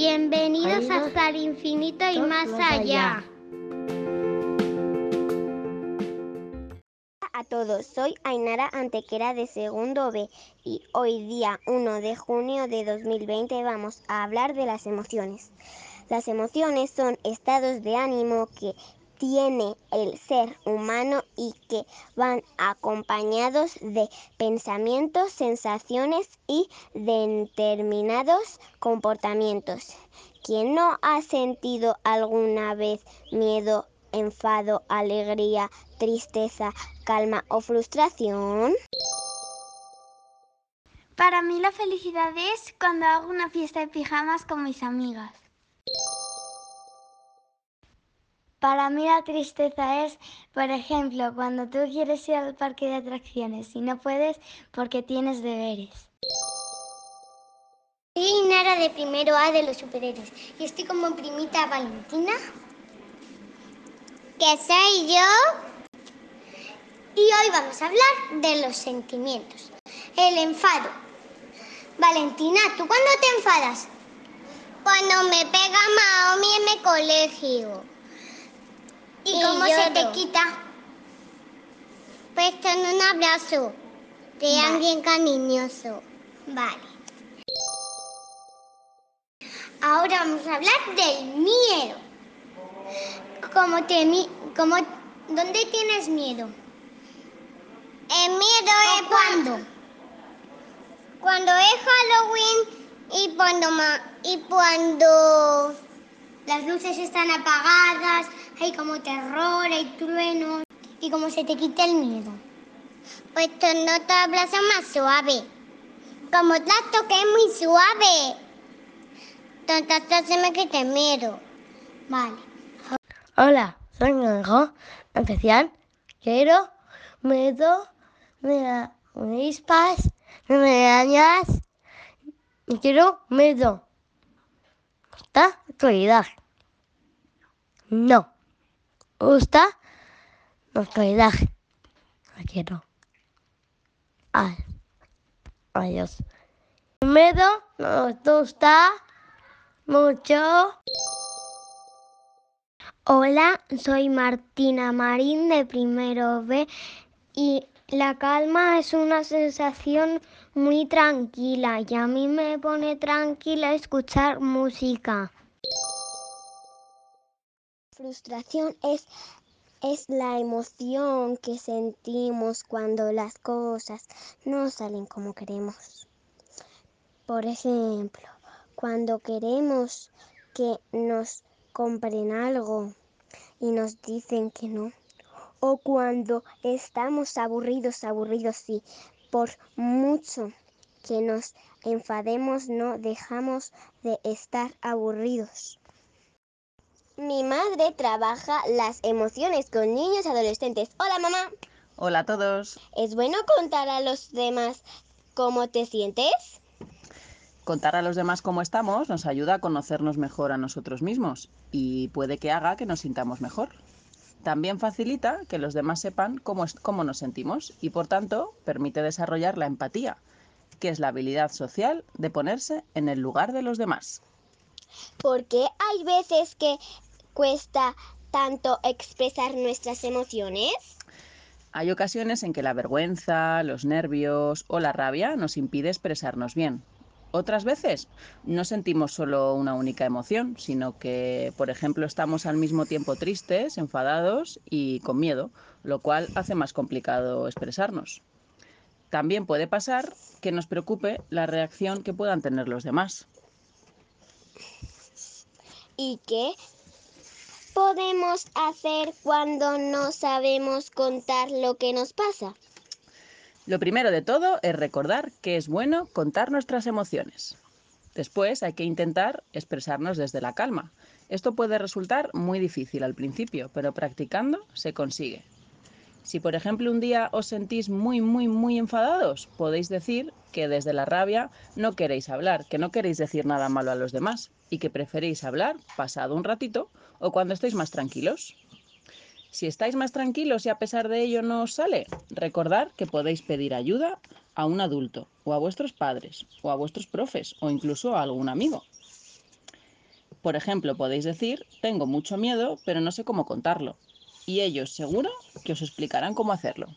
Bienvenidos hasta el infinito y más allá. a todos, soy Ainara Antequera de segundo B y hoy día 1 de junio de 2020 vamos a hablar de las emociones. Las emociones son estados de ánimo que tiene el ser humano y que van acompañados de pensamientos, sensaciones y determinados comportamientos. ¿Quién no ha sentido alguna vez miedo, enfado, alegría, tristeza, calma o frustración? Para mí la felicidad es cuando hago una fiesta de pijamas con mis amigas. Para mí la tristeza es, por ejemplo, cuando tú quieres ir al parque de atracciones y no puedes porque tienes deberes. Soy Nara de primero A de los superhéroes y estoy como primita Valentina. ¿Qué soy yo? Y hoy vamos a hablar de los sentimientos. El enfado. Valentina, ¿tú cuándo te enfadas? Cuando me pega Maomi en el colegio. ¿Y, cómo se te quita? Pues con un abrazo de Vale. alguien cariñoso. Vale. Ahora vamos a hablar del miedo. ¿Cómo te, cómo, ¿Dónde tienes miedo? El miedo ¿O es cuándo? Cuando es Halloween y cuando ma- y cuando Las luces están apagadas, hay como terror, hay truenos. ¿Y cómo se te quita el miedo? pues no te abrazo más suave. Como trato que es muy suave. Entonces se me quita el miedo. Vale. Hola, soy Ñanjo. Especial, quiero, miedo, me avispas, me dañas y quiero miedo. ¿Gusta? Actualidad. No. ¿Gusta? Actualidad. La quiero. Ay. Adiós. Miedo, nos gusta mucho. Hola, soy Martina Marín de primero B y la calma es una sensación muy tranquila y a mí me pone tranquila escuchar música. Frustración es, es la emoción que sentimos cuando las cosas no salen como queremos. Por ejemplo, cuando queremos que nos compren algo y nos dicen que no. O cuando estamos aburridos, aburridos y por mucho que nos enfademos no dejamos de estar aburridos. Mi madre trabaja las emociones con niños y adolescentes. Hola mamá. Hola a todos. ¿Es bueno contar a los demás cómo te sientes? Contar a los demás cómo estamos nos ayuda a conocernos mejor a nosotros mismos y puede que haga que nos sintamos mejor. También facilita que los demás sepan cómo, es- cómo nos sentimos y por tanto permite desarrollar la empatía, que es la habilidad social de ponerse en el lugar de los demás. Porque hay veces que cuesta tanto expresar nuestras emociones. Hay ocasiones en que la vergüenza, los nervios o la rabia nos impide expresarnos bien. Otras veces no sentimos solo una única emoción, sino que, por ejemplo, estamos al mismo tiempo tristes, enfadados y con miedo, lo cual hace más complicado expresarnos. También puede pasar que nos preocupe la reacción que puedan tener los demás. ¿Y qué podemos hacer cuando no sabemos contar lo que nos pasa? Lo primero de todo es recordar que es bueno contar nuestras emociones. Después hay que intentar expresarnos desde la calma. Esto puede resultar muy difícil al principio, pero practicando se consigue. Si por ejemplo un día os sentís muy, muy, muy enfadados, podéis decir que desde la rabia no queréis hablar, que no queréis decir nada malo a los demás y que preferís hablar pasado un ratito o cuando estéis más tranquilos. Si estáis más tranquilos y a pesar de ello no os sale, recordad que podéis pedir ayuda a un adulto o a vuestros padres o a vuestros profes o incluso a algún amigo. Por ejemplo, podéis decir, tengo mucho miedo, pero no sé cómo contarlo. Y ellos seguro que os explicarán cómo hacerlo.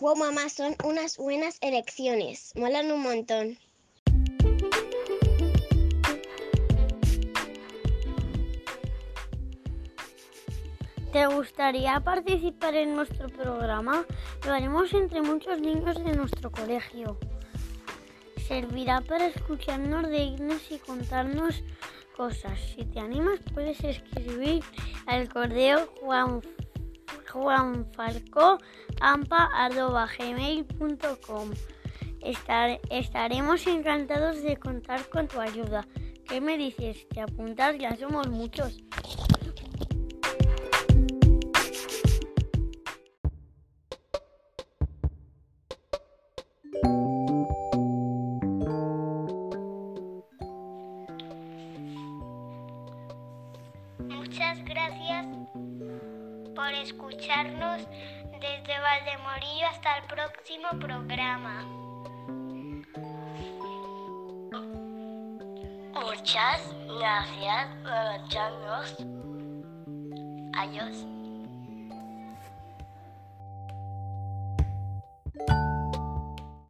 Wow, mamá, son unas buenas elecciones. Molan un montón. ¿Te gustaría participar en nuestro programa? Lo haremos entre muchos niños de nuestro colegio. Servirá para escucharnos de y contarnos cosas. Si te animas, puedes escribir al correo juan, Estar, Estaremos encantados de contar con tu ayuda. ¿Qué me dices? ¿Te apuntas? Ya somos muchos. Muchas gracias por escucharnos desde Valdemorillo hasta el próximo programa. Muchas gracias por escucharnos. Adiós.